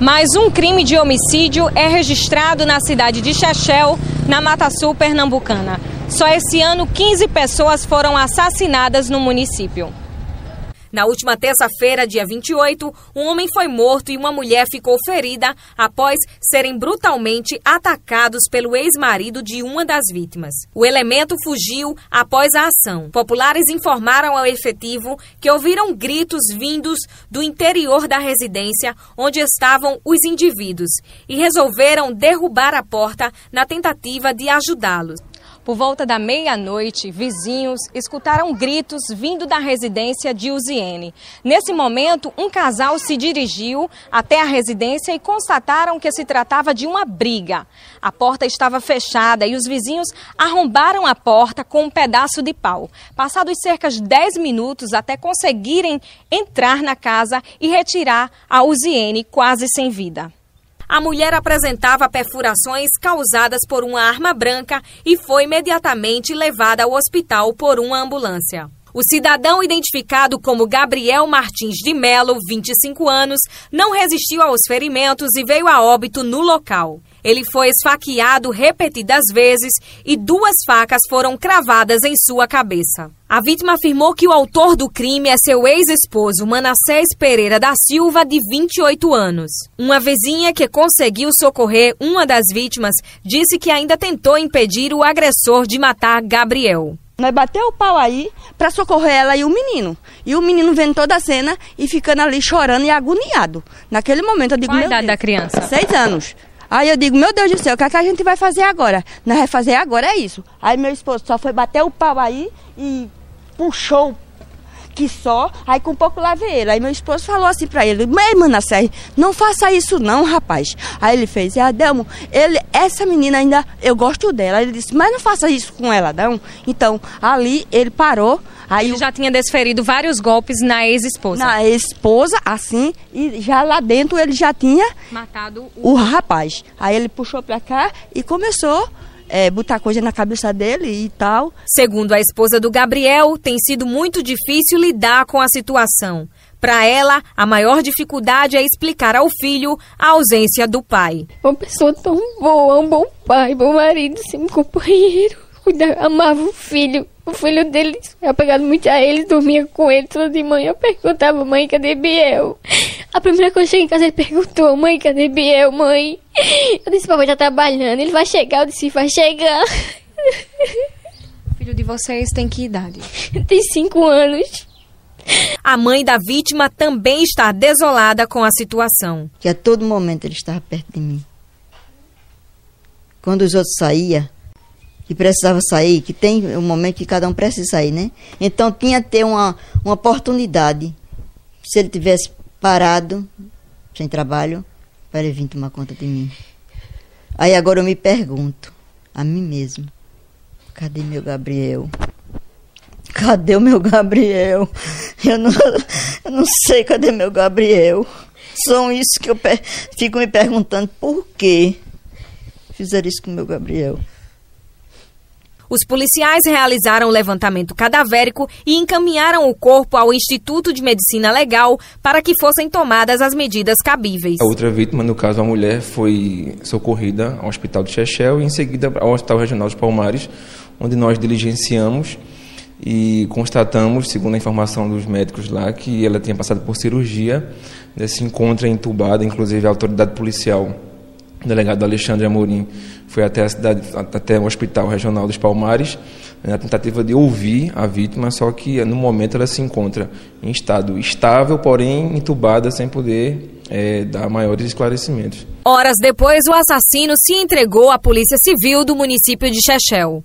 Mais um crime de homicídio é registrado na cidade de Chechel, na Mata Sul pernambucana. Só esse ano, 15 pessoas foram assassinadas no município. Na última terça-feira, dia 28, um homem foi morto e uma mulher ficou ferida após serem brutalmente atacados pelo ex-marido de uma das vítimas. O elemento fugiu após a ação. Populares informaram ao efetivo que ouviram gritos vindos do interior da residência onde estavam os indivíduos e resolveram derrubar a porta na tentativa de ajudá-los. Por volta da meia-noite, vizinhos escutaram gritos vindo da residência de Uziene. Nesse momento, um casal se dirigiu até a residência e constataram que se tratava de uma briga. A porta estava fechada e os vizinhos arrombaram a porta com um pedaço de pau. Passados cerca de 10 minutos até conseguirem entrar na casa e retirar a Uziene quase sem vida. A mulher apresentava perfurações causadas por uma arma branca e foi imediatamente levada ao hospital por uma ambulância. O cidadão identificado como Gabriel Martins de Melo, 25 anos, não resistiu aos ferimentos e veio a óbito no local. Ele foi esfaqueado repetidas vezes e duas facas foram cravadas em sua cabeça. A vítima afirmou que o autor do crime é seu ex-esposo, Manassés Pereira da Silva, de 28 anos. Uma vizinha que conseguiu socorrer uma das vítimas disse que ainda tentou impedir o agressor de matar Gabriel. Nós bateu o pau aí para socorrer ela e o menino. E o menino vendo toda a cena e ficando ali chorando e agoniado. Naquele momento eu digo, Qual a meu idade Deus, da criança? Seis anos. Aí eu digo, meu Deus do céu, o que, é que a gente vai fazer agora? Nós vamos fazer agora é isso. Aí meu esposo só foi bater o pau aí e puxou que só, aí com pouco lavei ele. Aí meu esposo falou assim pra ele, mas Manassés, não faça isso não, rapaz. Aí ele fez, e Adelmo, ele, essa menina ainda, eu gosto dela. Ele disse, mas não faça isso com ela, não. Então, ali ele parou, aí Ele já tinha desferido vários golpes na ex-esposa. na esposa, assim, e já lá dentro ele já tinha Matado o... o rapaz. Aí ele puxou pra cá e começou a botar coisa na cabeça dele e tal. Segundo a esposa do Gabriel, tem sido muito difícil lidar com a situação. Para ela, a maior dificuldade é explicar ao filho a ausência do pai. Uma pessoa tão boa, um bom pai, bom marido, sempre companheiro. Cuida- Amava o filho. O filho dele, eu apegado muito a ele, dormia com ele toda de manhã. Eu perguntava, mãe, cadê Biel? A primeira coisa que eu cheguei em casa, ele perguntou, mãe, cadê Biel, mãe? Eu disse, papai tá trabalhando, ele vai chegar. Eu disse, vai chegar. O filho de vocês tem que idade? Tem cinco anos. A mãe da vítima também está desolada com a situação. que a todo momento ele estava perto de mim. Quando os outros saíam, que precisava sair, que tem um momento que cada um precisa sair, né? Então tinha que ter uma, uma oportunidade. Se ele tivesse parado, sem trabalho, para ele vir tomar conta de mim. Aí agora eu me pergunto, a mim mesmo, cadê meu Gabriel? Cadê o meu Gabriel? Eu não, eu não sei cadê meu Gabriel. São isso que eu fico me perguntando por que fizeram isso com o meu Gabriel. Os policiais realizaram o levantamento cadavérico e encaminharam o corpo ao Instituto de Medicina Legal para que fossem tomadas as medidas cabíveis. A outra vítima, no caso a mulher, foi socorrida ao hospital de Chechel e em seguida ao Hospital Regional dos Palmares, onde nós diligenciamos e constatamos, segundo a informação dos médicos lá, que ela tinha passado por cirurgia, né, se encontra entubada, inclusive a autoridade policial, o delegado Alexandre Amorim, foi até a cidade, até o Hospital Regional dos Palmares, né, na tentativa de ouvir a vítima, só que no momento ela se encontra em estado estável, porém entubada, sem poder eh, dar maiores esclarecimentos. Horas depois, o assassino se entregou à Polícia Civil do município de Chechel.